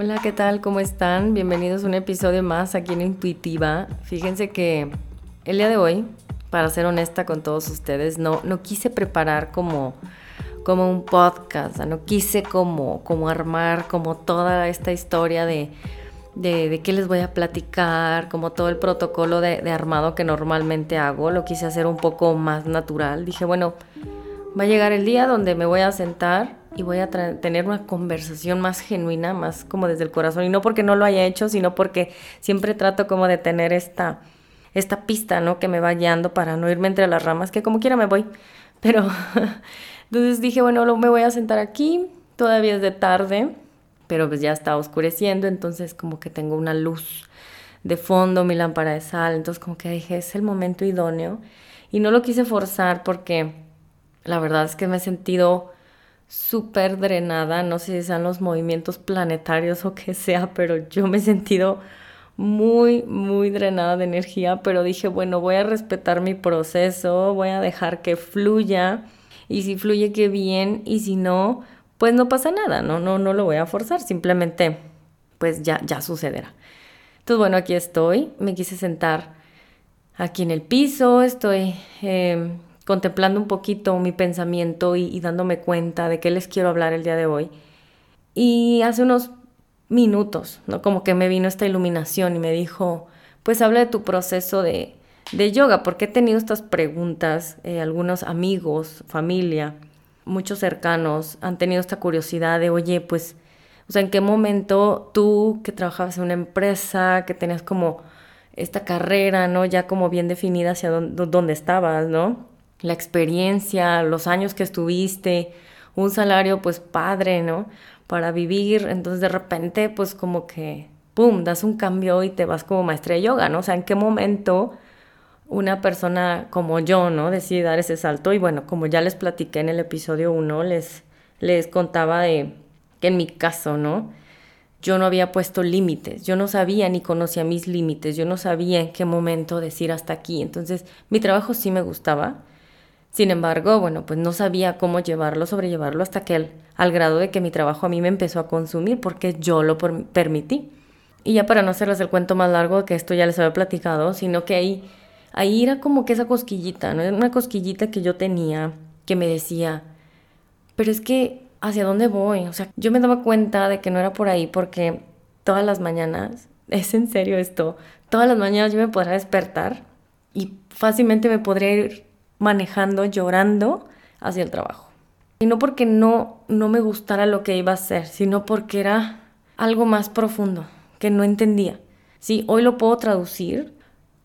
Hola, ¿qué tal? ¿Cómo están? Bienvenidos a un episodio más aquí en Intuitiva. Fíjense que el día de hoy, para ser honesta con todos ustedes, no, no quise preparar como, como un podcast, no quise como, como armar como toda esta historia de, de, qué les voy a platicar, como todo el protocolo de, de armado que normalmente hago, lo quise hacer un poco más natural. Dije, bueno, va a llegar el día donde me voy a sentar y voy a tener una conversación más genuina, más como desde el corazón. Y no porque no lo haya hecho, sino porque siempre trato como de tener esta, esta pista, ¿no? Que me va guiando para no irme entre las ramas, que como quiera me voy. Pero entonces dije, bueno, me voy a sentar aquí, todavía es de tarde, pero pues ya está oscureciendo, entonces como que tengo una luz de fondo, mi lámpara de sal, entonces como que dije, es el momento idóneo. Y no lo quise forzar porque la verdad es que me he sentido súper drenada, no sé si sean los movimientos planetarios o qué sea, pero yo me he sentido muy, muy drenada de energía, pero dije, bueno, voy a respetar mi proceso, voy a dejar que fluya y si fluye qué bien y si no, pues no pasa nada, no, no, no lo voy a forzar, simplemente pues ya, ya sucederá. Entonces, bueno, aquí estoy, me quise sentar aquí en el piso, estoy eh, contemplando un poquito mi pensamiento y, dándome cuenta de qué les quiero hablar el día de hoy. Y hace unos minutos, ¿no? Como que me vino esta iluminación y me dijo, pues habla de tu proceso de, de yoga, porque he tenido estas preguntas, eh, algunos amigos, familia, muchos cercanos han tenido esta curiosidad de, oye, pues, o sea, ¿en qué momento tú que trabajabas en una empresa, que tenías como esta carrera, ¿no? Ya como bien definida hacia dónde, dónde estabas, ¿no? La experiencia, los años que estuviste, un salario pues padre, ¿no? Para vivir, entonces de repente pues como que, ¡pum!, das un cambio y te vas como maestra de yoga, ¿no? O sea, ¿en qué momento una persona como yo, ¿no? Decide dar ese salto y bueno, como ya les platiqué en el episodio 1, les, les contaba de que en mi caso, ¿no? Yo no había puesto límites, yo no sabía ni conocía mis límites, yo no sabía en qué momento decir hasta aquí. Entonces, mi trabajo sí me gustaba, sin embargo, bueno, pues no sabía cómo llevarlo, sobrellevarlo hasta que al, grado de que mi trabajo a mí me empezó a consumir porque yo lo permití. Y ya para no hacerles el cuento más largo, que esto ya les había platicado, sino que ahí, ahí era como que esa cosquillita, ¿no? Una cosquillita que yo tenía que me decía, pero es que, ¿hacia dónde voy? O sea, yo me daba cuenta de que no era por ahí porque todas las mañanas, es en serio esto, todas las mañanas yo me podría despertar y fácilmente me podría ir manejando, llorando hacia el trabajo. Y no porque no, no me gustara lo que iba a hacer, sino porque era algo más profundo, que no entendía. Sí, hoy lo puedo traducir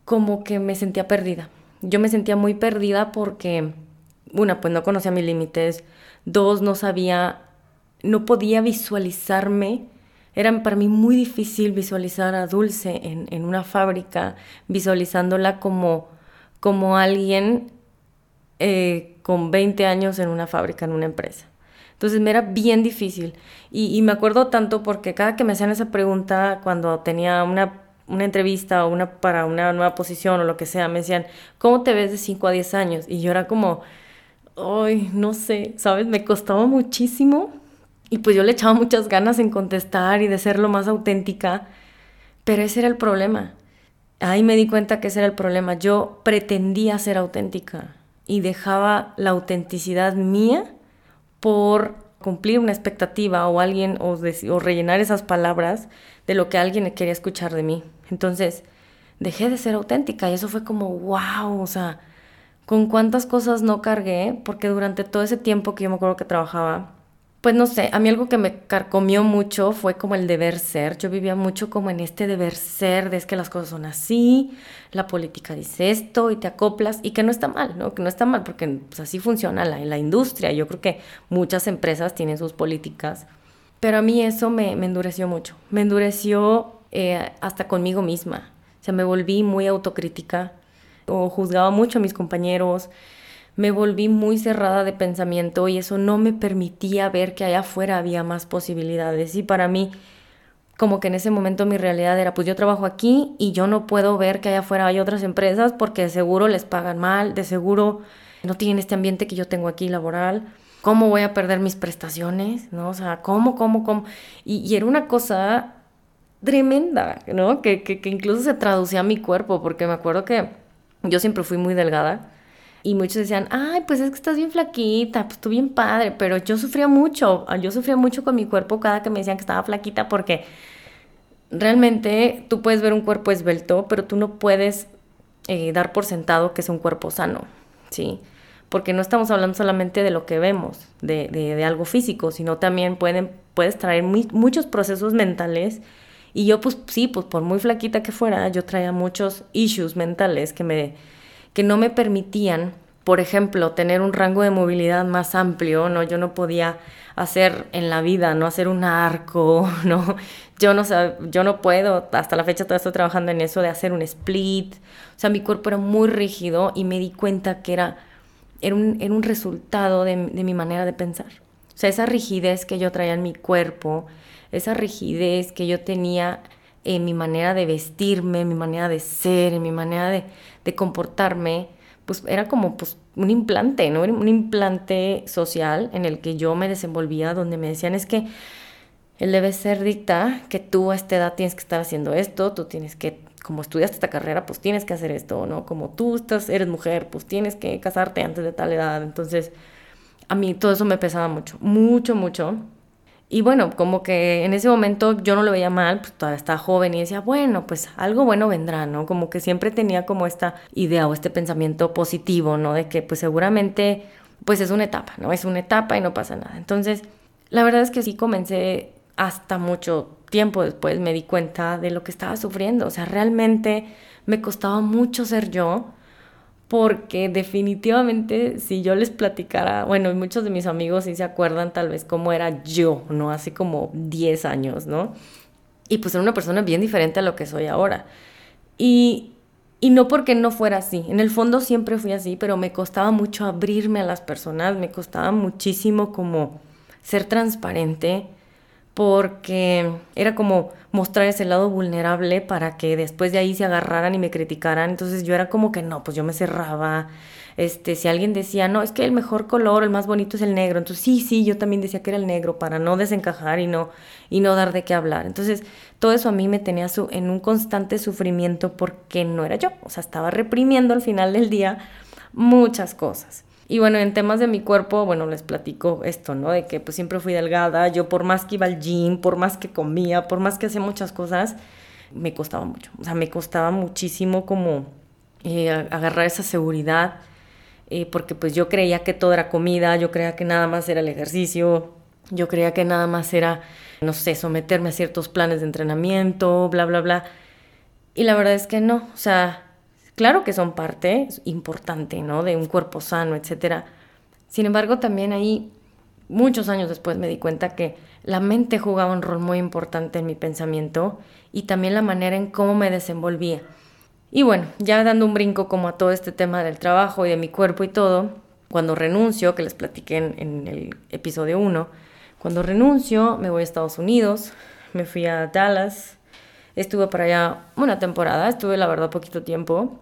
como que me sentía perdida. Yo me sentía muy perdida porque, una, pues no conocía mis límites, dos, no sabía, no podía visualizarme. Era para mí muy difícil visualizar a Dulce en, en una fábrica, visualizándola como, como alguien eh, con 20 años en una fábrica, en una empresa. Entonces me era bien difícil. Y, me acuerdo tanto porque cada que me hacían esa pregunta, cuando tenía una, una entrevista o una, para una nueva posición o lo que sea, me decían, ¿cómo te ves de 5 a 10 años? Y yo era como, ay, no sé, ¿sabes? Me costaba muchísimo. Y pues yo le echaba muchas ganas en contestar y de ser lo más auténtica. Pero ese era el problema. Ahí me di cuenta que ese era el problema. Yo pretendía ser auténtica y dejaba la autenticidad mía por cumplir una expectativa o alguien o, rellenar esas palabras de lo que alguien quería escuchar de mí. Entonces, dejé de ser auténtica y eso fue como, wow, o sea, con cuántas cosas no cargué, porque durante todo ese tiempo que yo me acuerdo que trabajaba, pues no sé, a mí algo que me carcomió mucho fue como el deber ser. Yo vivía mucho como en este deber ser, de es que las cosas son así, la política dice esto y te acoplas y que no está mal, ¿no? Que no está mal porque pues, así funciona la, la industria. Yo creo que muchas empresas tienen sus políticas, pero a mí eso me, endureció mucho. Me endureció eh, hasta conmigo misma. O sea, me volví muy autocrítica o juzgaba mucho a mis compañeros me volví muy cerrada de pensamiento y eso no me permitía ver que allá afuera había más posibilidades. Y para mí, como que en ese momento mi realidad era, pues yo trabajo aquí y yo no puedo ver que allá afuera hay otras empresas porque de seguro les pagan mal, de seguro no tienen este ambiente que yo tengo aquí laboral. ¿cómo voy a perder mis prestaciones? ¿No? O sea, ¿cómo, cómo, cómo? Y, y era una cosa tremenda, ¿no? Que, que, que incluso se traducía a mi cuerpo, porque me acuerdo que yo siempre fui muy delgada. Y muchos decían, ay, pues es que estás bien flaquita, pues tú bien padre, pero yo sufría mucho, yo sufría mucho con mi cuerpo cada que me decían que estaba flaquita porque realmente tú puedes ver un cuerpo esbelto, pero tú no puedes eh, dar por sentado que es un cuerpo sano, ¿sí? Porque no estamos hablando solamente de lo que vemos, de, de, algo físico, sino también pueden, puedes traer muchos procesos mentales y yo pues sí, pues por muy flaquita que fuera, yo traía muchos issues mentales que, me, que no me permitían, por ejemplo, tener un rango de movilidad más amplio, ¿no? Yo no podía hacer en la vida, no hacer un arco, ¿no? Yo no, yo no puedo, hasta la fecha todavía estoy trabajando en eso de hacer un split. O sea, mi cuerpo era muy rígido y me di cuenta que era, era, un, era un resultado de, de mi manera de pensar. O sea, esa rigidez que yo traía en mi cuerpo, esa rigidez que yo tenía en mi manera de vestirme, en mi manera de ser, en mi manera de, comportarme, pues era como pues, un implante, ¿no? Un implante social en el que yo me desenvolvía, donde me decían es que él debe ser dicta, que tú a esta edad tienes que estar haciendo esto, tú tienes que, como estudiaste esta carrera, pues tienes que hacer esto, ¿no? Como tú estás, eres mujer, pues tienes que casarte antes de tal edad. Entonces, a mí todo eso me pesaba mucho, mucho, mucho. Y bueno, como que en ese momento yo no lo veía mal, pues todavía estaba joven y decía, bueno, pues algo bueno vendrá, ¿no? Como que siempre tenía como esta idea o este pensamiento positivo, ¿no? De que pues seguramente pues es una etapa, ¿no? Es una etapa y no pasa nada. Entonces, la verdad es que sí comencé hasta mucho tiempo después me di cuenta de lo que estaba sufriendo. O sea, realmente me costaba mucho ser yo porque definitivamente si yo les platicara, bueno, muchos de mis amigos sí se acuerdan tal vez cómo era yo, ¿no? Hace como 10 años, ¿no? Y pues era una persona bien diferente a lo que soy ahora. Y, y no porque no fuera así, en el fondo siempre fui así, pero me costaba mucho abrirme a las personas, me costaba muchísimo como ser transparente, porque era como mostrar ese lado vulnerable para que después de ahí se agarraran y me criticaran. Entonces yo era como que no, pues yo me cerraba. Este, si alguien decía, no, es que el mejor color, el más bonito es el negro. Entonces sí, sí, yo también decía que era el negro para no desencajar y no, y no dar de qué hablar. Entonces todo eso a mí me tenía su, en un constante sufrimiento porque no era yo. O sea, estaba reprimiendo al final del día muchas cosas. Y bueno, en temas de mi cuerpo, bueno, les platico esto, ¿no? De que pues siempre fui delgada, yo por más que iba al gym, por más que comía, por más que hacía muchas cosas, me costaba mucho. O sea, me costaba muchísimo como eh, agarrar esa seguridad, eh, porque pues yo creía que todo era comida, yo creía que nada más era el ejercicio, yo creía que nada más era, no sé, someterme a ciertos planes de entrenamiento, bla, bla, bla. Y la verdad es que no, o sea, Claro que son parte importante, ¿no? De un cuerpo sano, etc. Sin embargo, también ahí, muchos años después me di cuenta que la mente jugaba un rol muy importante en mi pensamiento y también la manera en cómo me desenvolvía. Y bueno, ya dando un brinco como a todo este tema del trabajo y de mi cuerpo y todo, cuando renuncio, que les platiqué en, en el episodio 1, cuando renuncio me voy a Estados Unidos, me fui a Dallas, estuve para allá una temporada, estuve la verdad poquito tiempo,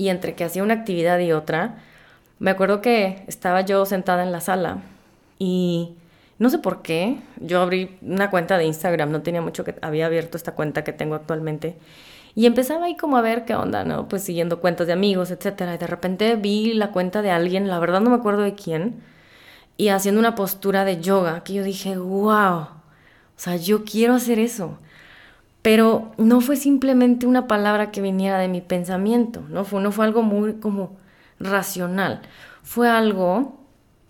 y entre que hacía una actividad y otra, me acuerdo que estaba yo sentada en la sala y no sé por qué, yo abrí una cuenta de Instagram, no tenía mucho que había abierto esta cuenta que tengo actualmente. Y empezaba ahí como a ver qué onda, ¿no? Pues siguiendo cuentas de amigos, etcétera. Y de repente vi la cuenta de alguien, la verdad no me acuerdo de quién, y haciendo una postura de yoga, que yo dije, wow, o sea, yo quiero hacer eso. Pero no fue simplemente una palabra que viniera de mi pensamiento, ¿no? Fue, no fue algo muy como racional. Fue algo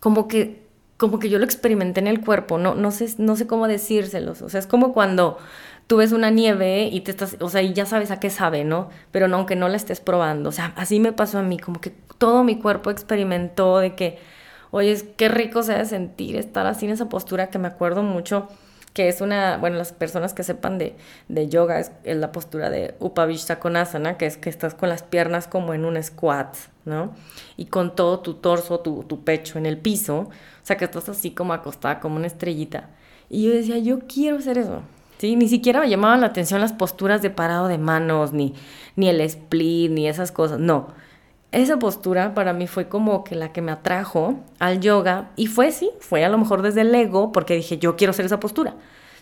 como que, como que yo lo experimenté en el cuerpo, no, no, sé, no sé cómo decírselos. O sea, es como cuando tú ves una nieve y te estás, o sea, y ya sabes a qué sabe, ¿no? Pero no, aunque no la estés probando. O sea, así me pasó a mí, como que todo mi cuerpo experimentó de que, oye, qué rico se de sentir estar así en esa postura que me acuerdo mucho que es una, bueno, las personas que sepan de, de yoga es, la postura de Upavishta Konasana, que es que estás con las piernas como en un squat, ¿no? Y con todo tu torso, tu, tu pecho en el piso, o sea, que estás así como acostada, como una estrellita. Y yo decía, yo quiero hacer eso, ¿sí? Ni siquiera me llamaban la atención las posturas de parado de manos, ni, ni el split, ni esas cosas, no. Esa postura para mí fue como que la que me atrajo al yoga y fue sí, fue a lo mejor desde el ego porque dije yo quiero hacer esa postura.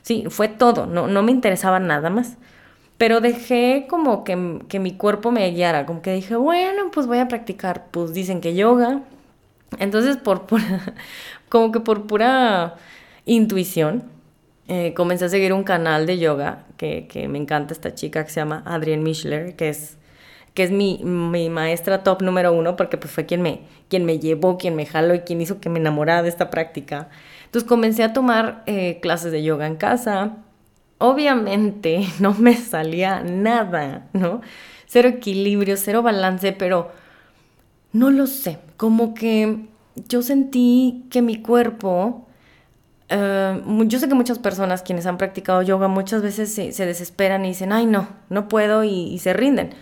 Sí, fue todo, no, no me interesaba nada más. Pero dejé como que, que mi cuerpo me guiara, como que dije, bueno, pues voy a practicar, pues dicen que yoga. Entonces, por pura, como que por pura intuición, eh, comencé a seguir un canal de yoga que, que, me encanta esta chica que se llama Adrienne Mischler, que es, que es mi, mi, maestra top número uno, porque pues fue quien me, quien me llevó, quien me jaló y quien hizo que me enamorara de esta práctica. Entonces comencé a tomar eh, clases de yoga en casa, obviamente no me salía nada, ¿no? Cero equilibrio, cero balance, pero no lo sé, como que yo sentí que mi cuerpo, eh, yo sé que muchas personas quienes han practicado yoga muchas veces se, desesperan y dicen, ay no, no puedo y, y, se rinden.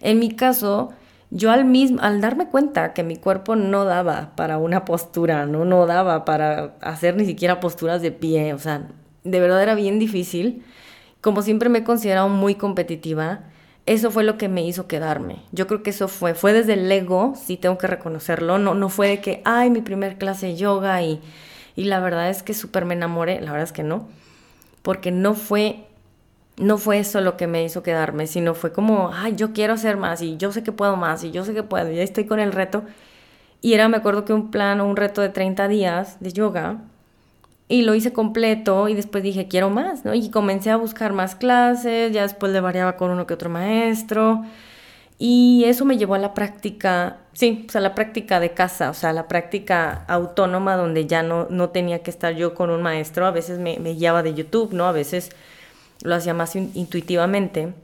En mi caso, yo al mismo, al darme cuenta que mi cuerpo no daba para una postura, no, no daba para hacer ni siquiera posturas de pie, o sea, de verdad era bien difícil. Como siempre me he considerado muy competitiva, eso fue lo que me hizo quedarme. Yo creo que eso fue, fue desde el ego, sí tengo que reconocerlo, no, no fue de que, ay, mi primer clase de yoga y, y la verdad es que súper me enamoré, la verdad es que no, porque no fue, no fue eso lo que me hizo quedarme, sino fue como, ay, yo quiero hacer más y yo sé que puedo más y yo sé que puedo, ya estoy con el reto. Y era, me acuerdo que un plan o un reto de 30 días de yoga, y lo hice completo y después dije, quiero más, ¿no? Y comencé a buscar más clases, ya después le variaba con uno que otro maestro. Y eso me llevó a la práctica, sí, o sea, la práctica de casa, o sea, la práctica autónoma donde ya no, no tenía que estar yo con un maestro. A veces me, me guiaba de YouTube, ¿no? A veces lo hacía más intuitivamente.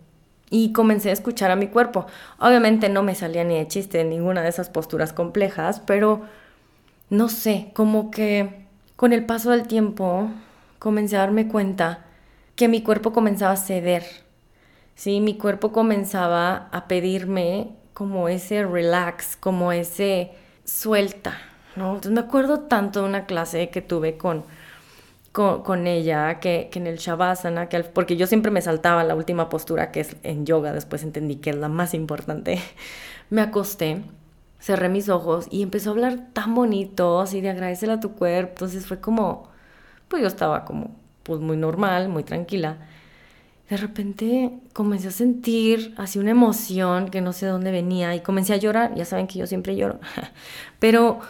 Y comencé a escuchar a mi cuerpo. Obviamente no me salía ni de chiste ninguna de esas posturas complejas, pero no sé, como que con el paso del tiempo, comencé a darme cuenta que mi cuerpo comenzaba a ceder. Sí, mi cuerpo comenzaba a pedirme como ese relax, como ese suelta, ¿no? Entonces me acuerdo tanto de una clase que tuve con, con, ella, que, que, en el Shavasana, que, porque yo siempre me saltaba la última postura que es en yoga, después entendí que es la más importante, me acosté cerré mis ojos y empezó a hablar tan bonito, así de agradecer a tu cuerpo. Entonces fue como, pues yo estaba como, pues muy normal, muy tranquila. De repente comencé a sentir así una emoción que no sé de dónde venía y comencé a llorar. Ya saben que yo siempre lloro, pero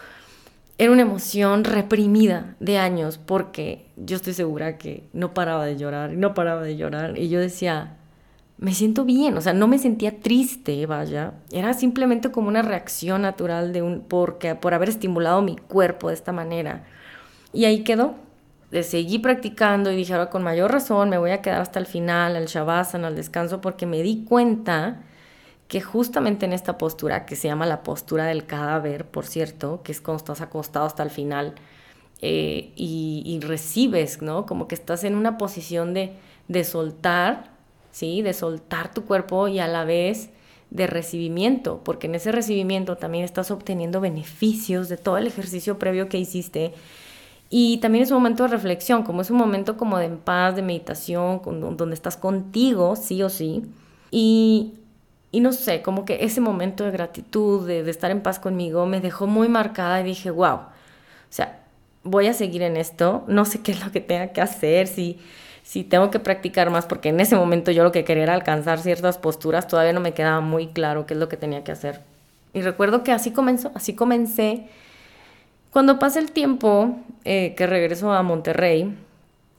era una emoción reprimida de años porque yo estoy segura que no paraba de llorar no paraba de llorar. Y yo decía, me siento bien, o sea, no me sentía triste, vaya, era simplemente como una reacción natural de un porque por haber estimulado mi cuerpo de esta manera. Y ahí quedó. Le seguí practicando y dije, ahora con mayor razón me voy a quedar hasta el final, al shavasana, al descanso, porque me di cuenta que justamente en esta postura, que se llama la postura del cadáver, por cierto, que es cuando estás acostado hasta el final eh, y, y, recibes, ¿no? Como que estás en una posición de, de soltar ¿sí? De soltar tu cuerpo y a la vez de recibimiento, porque en ese recibimiento también estás obteniendo beneficios de todo el ejercicio previo que hiciste. Y también es un momento de reflexión, como es un momento como de paz, de meditación, donde estás contigo, sí o sí. Y, y no sé, como que ese momento de gratitud, de, de estar en paz conmigo, me dejó muy marcada y dije, wow, o sea, voy a seguir en esto, no sé qué es lo que tenga que hacer, si si tengo que practicar más, porque en ese momento yo lo que quería era alcanzar ciertas posturas, todavía no me quedaba muy claro qué es lo que tenía que hacer. Y recuerdo que así comenzó, así comencé. Cuando pasa el tiempo eh, que regreso a Monterrey,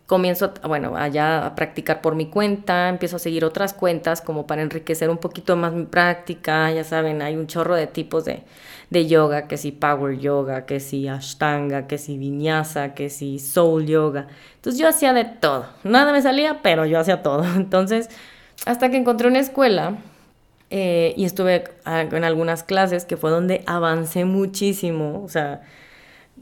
comienzo, bueno, allá a practicar por mi cuenta, empiezo a seguir otras cuentas como para enriquecer un poquito más mi práctica, ya saben, hay un chorro de tipos de, de yoga, que si power yoga, que si ashtanga, que si vinyasa, que si soul yoga. Entonces yo hacía de todo, nada me salía, pero yo hacía todo. Entonces, hasta que encontré una escuela eh, y estuve en algunas clases que fue donde avancé muchísimo, o sea,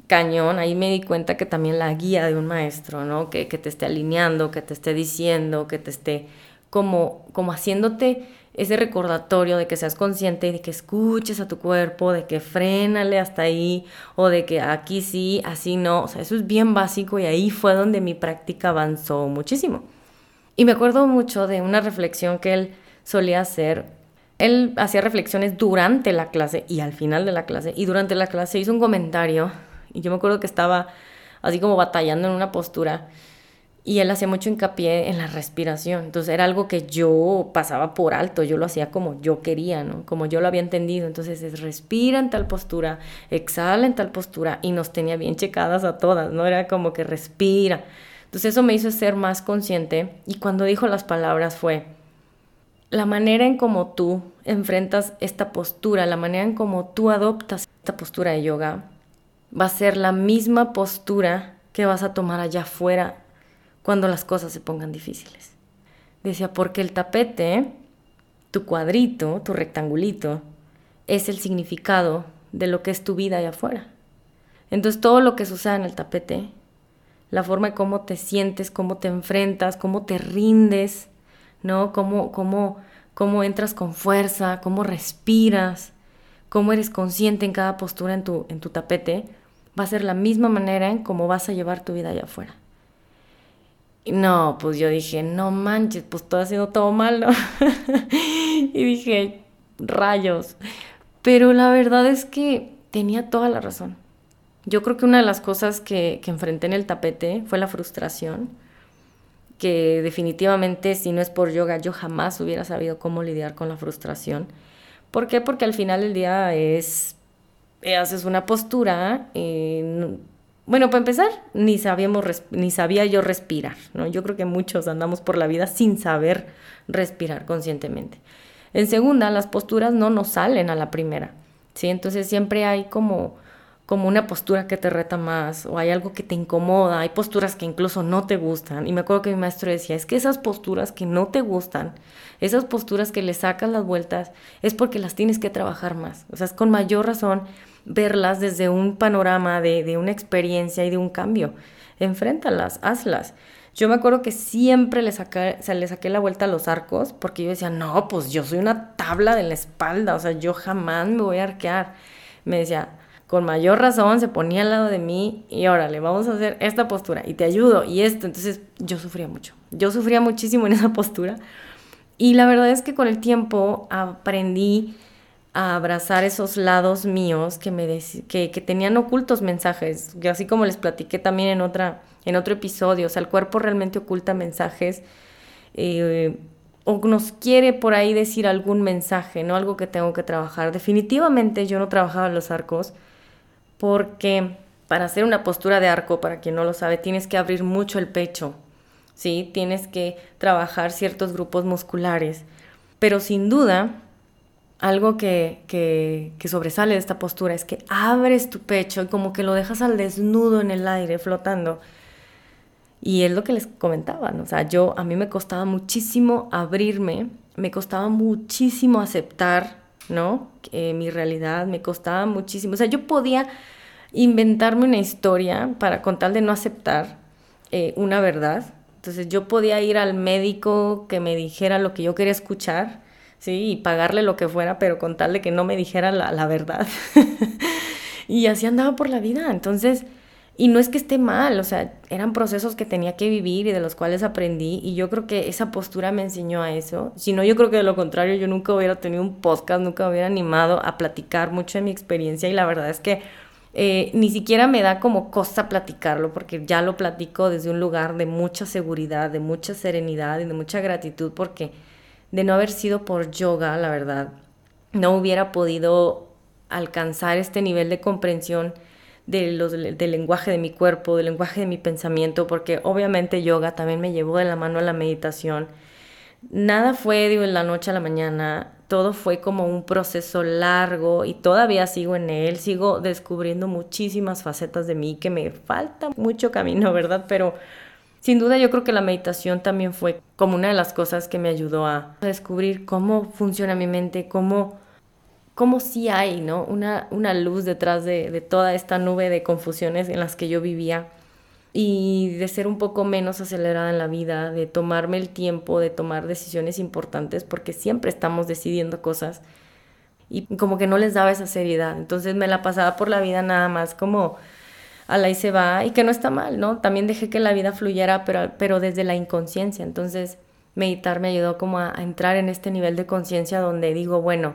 cañón, ahí me di cuenta que también la guía de un maestro, ¿no? Que, te esté alineando, que te esté diciendo, que te esté como, como haciéndote ese recordatorio de que seas consciente de que escuches a tu cuerpo, de que frénale hasta ahí o de que aquí sí, así no. O sea, eso es bien básico y ahí fue donde mi práctica avanzó muchísimo. Y me acuerdo mucho de una reflexión que él solía hacer él hacía reflexiones durante la clase y al final de la clase. Y durante la clase hizo un comentario. Y yo me acuerdo que estaba así como batallando en una postura. Y él hacía mucho hincapié en la respiración. Entonces era algo que yo pasaba por alto. Yo lo hacía como yo quería, ¿no? Como yo lo había entendido. Entonces es respira en tal postura, exhala en tal postura. Y nos tenía bien checadas a todas, ¿no? Era como que respira. Entonces eso me hizo ser más consciente. Y cuando dijo las palabras fue la manera en cómo tú enfrentas esta postura, la manera en cómo tú adoptas esta postura de yoga, va a ser la misma postura que vas a tomar allá afuera cuando las cosas se pongan difíciles. Decía, porque el tapete, tu cuadrito, tu rectangulito, es el significado de lo que es tu vida allá afuera. Entonces todo lo que sucede en el tapete, la forma de cómo te sientes, cómo te enfrentas, cómo te rindes, ¿no? Cómo, cómo, cómo entras con fuerza, cómo respiras, cómo eres consciente en cada postura en tu, en tu tapete, va a ser la misma manera en cómo vas a llevar tu vida allá afuera. Y no, pues yo dije, no manches, pues todo ha sido todo malo. y dije, rayos. Pero la verdad es que tenía toda la razón. Yo creo que una de las cosas que, que enfrenté en el tapete fue la frustración que definitivamente si no es por yoga yo jamás hubiera sabido cómo lidiar con la frustración. ¿Por qué? Porque al final del día es, eh, haces una postura, eh, bueno, para empezar, ni, sabíamos, ni sabía yo respirar, ¿no? Yo creo que muchos andamos por la vida sin saber respirar conscientemente. En segunda, las posturas no nos salen a la primera, ¿sí? Entonces siempre hay como como una postura que te reta más o hay algo que te incomoda, hay posturas que incluso no te gustan. Y me acuerdo que mi maestro decía, es que esas posturas que no te gustan, esas posturas que le sacas las vueltas, es porque las tienes que trabajar más. O sea, es con mayor razón verlas desde un panorama de, de una experiencia y de un cambio. Enfréntalas, hazlas. Yo me acuerdo que siempre le, saqué, le saqué la vuelta a los arcos porque yo decía, no, pues yo soy una tabla de la espalda, o sea, yo jamás me voy a arquear. Me decía, con mayor razón se ponía al lado de mí y órale, vamos a hacer esta postura y te ayudo y esto. Entonces yo sufría mucho, yo sufría muchísimo en esa postura y la verdad es que con el tiempo aprendí a abrazar esos lados míos que, me que, que, tenían ocultos mensajes, que así como les platiqué también en, otra, en otro episodio, o sea, el cuerpo realmente oculta mensajes eh, o nos quiere por ahí decir algún mensaje, ¿no? Algo que tengo que trabajar. Definitivamente yo no trabajaba los arcos, porque para hacer una postura de arco, para quien no lo sabe, tienes que abrir mucho el pecho, ¿sí? Tienes que trabajar ciertos grupos musculares, pero sin duda, algo que, que, sobresale de esta postura es que abres tu pecho y como que lo dejas al desnudo en el aire, flotando. Y es lo que les comentaba, o sea, yo a mí me costaba muchísimo abrirme, me costaba muchísimo aceptar ¿no? mi realidad me costaba muchísimo. O sea, yo podía inventarme una historia para con tal de no aceptar eh, una verdad. Entonces yo podía ir al médico que me dijera lo que yo quería escuchar, ¿sí? Y pagarle lo que fuera, pero con tal de que no me dijera la, la verdad. y así andaba por la vida. Entonces y no es que esté mal, o sea, eran procesos que tenía que vivir y de los cuales aprendí y yo creo que esa postura me enseñó a eso. Si no, yo creo que de lo contrario yo nunca hubiera tenido un podcast, nunca me hubiera animado a platicar mucho de mi experiencia y la verdad es que eh, ni siquiera me da como cosa platicarlo porque ya lo platico desde un lugar de mucha seguridad, de mucha serenidad y de mucha gratitud porque de no haber sido por yoga, la verdad, no hubiera podido alcanzar este nivel de comprensión del lenguaje de mi cuerpo, del lenguaje de mi pensamiento, porque obviamente yoga también me llevó de la mano a la meditación. Nada fue de la noche a la mañana, todo fue como un proceso largo y todavía sigo en él, sigo descubriendo muchísimas facetas de mí que me falta mucho camino, ¿verdad? Pero sin duda yo creo que la meditación también fue como una de las cosas que me ayudó a descubrir cómo funciona mi mente, cómo cómo sí hay, ¿no? Una, una luz detrás de, de, toda esta nube de confusiones en las que yo vivía y de ser un poco menos acelerada en la vida, de tomarme el tiempo, de tomar decisiones importantes, porque siempre estamos decidiendo cosas y como que no les daba esa seriedad. Entonces me la pasaba por la vida nada más como a y se va y que no está mal, ¿no? También dejé que la vida fluyera, pero, pero desde la inconsciencia. Entonces meditar me ayudó como a, entrar en este nivel de conciencia donde digo, bueno,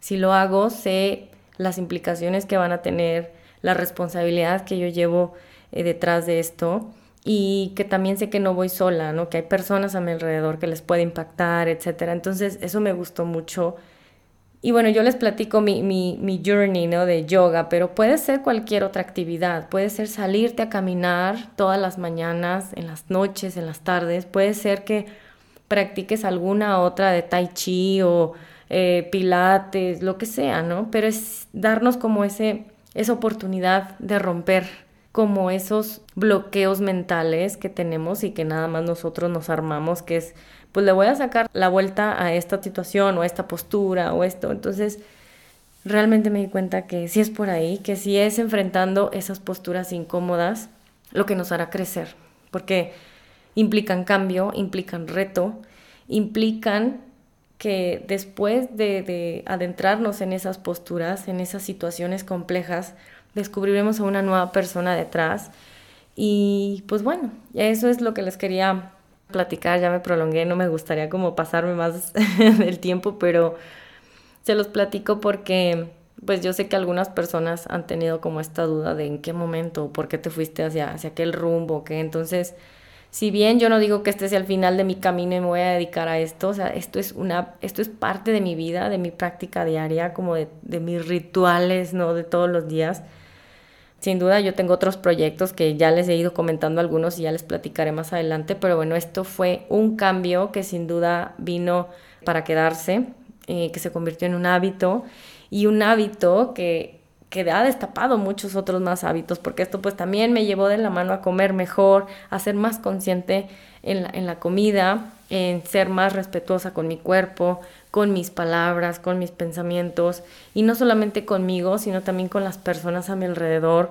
si lo hago, sé las implicaciones que van a tener, la responsabilidad que yo llevo eh, detrás de esto y que también sé que no voy sola, ¿no? Que hay personas a mi alrededor que les puede impactar, etcétera. Entonces, eso me gustó mucho. Y bueno, yo les platico mi, mi, mi, journey, ¿no? De yoga, pero puede ser cualquier otra actividad. Puede ser salirte a caminar todas las mañanas, en las noches, en las tardes. Puede ser que practiques alguna otra de tai chi o eh, pilates, lo que sea, ¿no? Pero es darnos como ese, esa oportunidad de romper como esos bloqueos mentales que tenemos y que nada más nosotros nos armamos, que es, pues le voy a sacar la vuelta a esta situación o a esta postura o esto. Entonces, realmente me di cuenta que sí es por ahí, que sí es enfrentando esas posturas incómodas lo que nos hará crecer, porque implican cambio, implican reto, implican que después de, adentrarnos en esas posturas, en esas situaciones complejas, descubriremos a una nueva persona detrás. Y pues bueno, eso es lo que les quería platicar, ya me prolongué, no me gustaría como pasarme más del tiempo, pero se los platico porque pues yo sé que algunas personas han tenido como esta duda de en qué momento, por qué te fuiste hacia, hacia aquel rumbo, que entonces si bien yo no digo que este sea el final de mi camino y me voy a dedicar a esto, o sea, esto es, una, esto es parte de mi vida, de mi práctica diaria, como de, de mis rituales, ¿no? De todos los días. Sin duda yo tengo otros proyectos que ya les he ido comentando algunos y ya les platicaré más adelante, pero bueno, esto fue un cambio que sin duda vino para quedarse, eh, que se convirtió en un hábito y un hábito que, que ha destapado muchos otros más hábitos, porque esto pues también me llevó de la mano a comer mejor, a ser más consciente en la, en la comida, en ser más respetuosa con mi cuerpo, con mis palabras, con mis pensamientos, y no solamente conmigo, sino también con las personas a mi alrededor,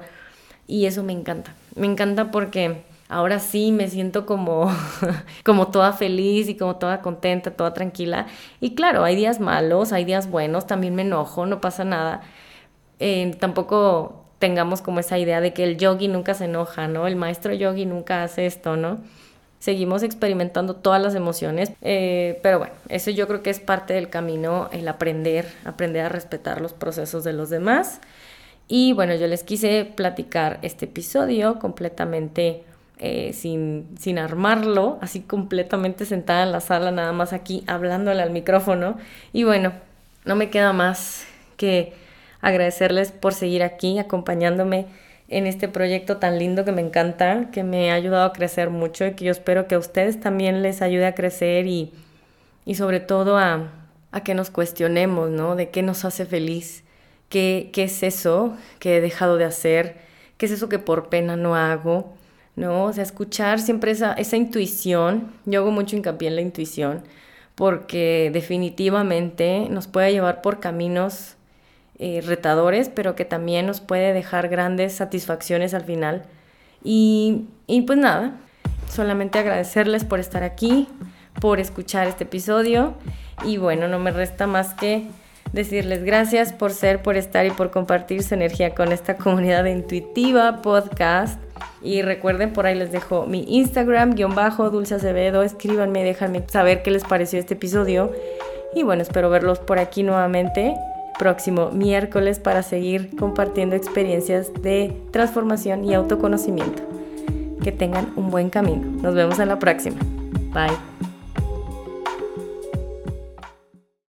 y eso me encanta, me encanta porque ahora sí me siento como, como toda feliz y como toda contenta, toda tranquila, y claro, hay días malos, hay días buenos, también me enojo, no pasa nada, eh, tampoco tengamos como esa idea de que el yogi nunca se enoja, ¿no? El maestro yogi nunca hace esto, ¿no? Seguimos experimentando todas las emociones, eh, pero bueno, eso yo creo que es parte del camino, el aprender, aprender a respetar los procesos de los demás. Y bueno, yo les quise platicar este episodio completamente eh, sin, sin armarlo, así completamente sentada en la sala, nada más aquí hablándole al micrófono. Y bueno, no me queda más que agradecerles por seguir aquí acompañándome en este proyecto tan lindo que me encanta, que me ha ayudado a crecer mucho y que yo espero que a ustedes también les ayude a crecer y, y sobre todo a, a, que nos cuestionemos, ¿no? De qué nos hace feliz, qué, qué es eso que he dejado de hacer, qué es eso que por pena no hago, ¿no? O sea, escuchar siempre esa, esa intuición, yo hago mucho hincapié en la intuición, porque definitivamente nos puede llevar por caminos eh, retadores, pero que también nos puede dejar grandes satisfacciones al final. Y, y pues nada, solamente agradecerles por estar aquí, por escuchar este episodio y bueno, no me resta más que decirles gracias por ser, por estar y por compartir su energía con esta comunidad Intuitiva Podcast. Y recuerden, por ahí les dejo mi Instagram, guion bajo, Dulce Acevedo. Escríbanme, déjenme saber qué les pareció este episodio. Y bueno, espero verlos por aquí nuevamente próximo miércoles para seguir compartiendo experiencias de transformación y autoconocimiento. Que tengan un buen camino. Nos vemos en la próxima. Bye.